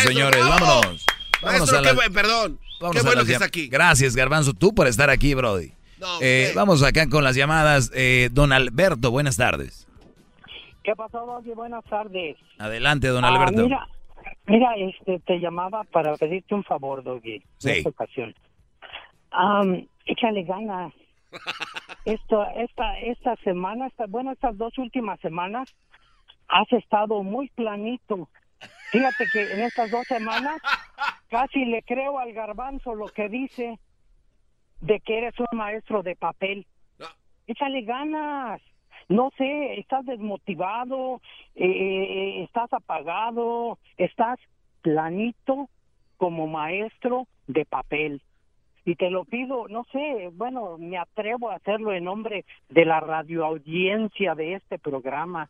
Señores, vámonos. Maestro, qué perdón. qué bueno que está aquí. Gracias, Garbanzo, tú por estar aquí, Brody. Eh, vamos acá con las llamadas. Eh, don Alberto, buenas tardes. ¿Qué pasó, Doggy? Buenas tardes. Adelante, don Alberto. Ah, mira, mira, este, te llamaba para pedirte un favor, Doggy. Sí. En esta ocasión. échale ganas. Esto, esta, esta semana, esta, bueno, estas dos últimas semanas, has estado muy planito. Fíjate que en estas dos semanas casi le creo al garbanzo lo que dice de que eres un maestro de papel. Échale ganas. No sé, estás desmotivado, eh, eh, estás apagado, estás planito como maestro de papel. Y te lo pido, no sé, bueno, me atrevo a hacerlo en nombre de la radioaudiencia de este programa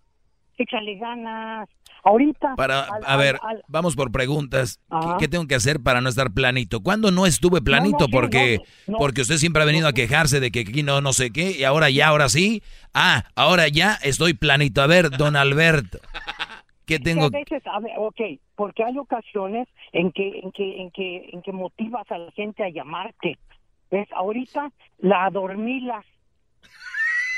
échale ganas. Ahorita. Para, a ver, vamos por preguntas. ¿Qué, tengo que hacer para no estar planito? ¿Cuándo no estuve planito? porque, porque usted siempre ha venido a quejarse de que aquí no, no sé qué, y ahora ya, ahora sí. Ah, ahora ya estoy planito. A ver, don Alberto. ¿Qué tengo? A veces, a ver, ok, porque hay ocasiones en que, en que, en que, en que motivas a la gente a llamarte. ¿Ves? Ahorita la adormilas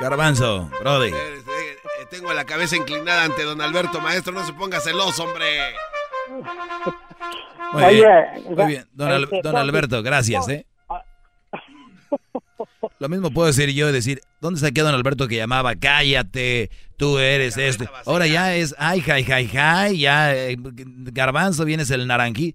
Garbanzo, Brody. Eh, eh, tengo la cabeza inclinada ante don Alberto, maestro. No se ponga celoso, hombre. Muy bien, muy bien. Don, este, Alberto, gracias, ¿eh? Lo mismo puedo decir yo y decir, ¿dónde se quedó don Alberto que llamaba? Cállate, tú eres esto. Ahora ya es, ay, jai, jai, jai, ya, eh, garbanzo, vienes el naranjí.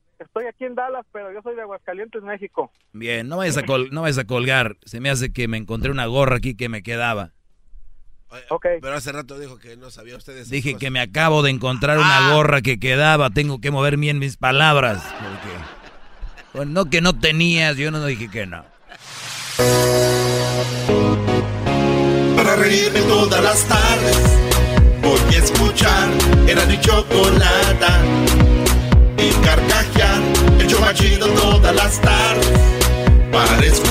Estoy aquí en Dallas, pero yo soy de Aguascalientes, México. Bien, no vayas a, no vayas a colgar. Se me hace que me encontré una gorra aquí que me quedaba. Pero hace rato dijo que no sabía ustedes. Dije que me acabo de encontrar una ah. gorra que quedaba. Tengo que mover bien mis palabras. Bueno, no que no tenías, yo no dije que no. Para reírme todas las tardes, voy a escuchar. Era mi chocolata. Y carcajear,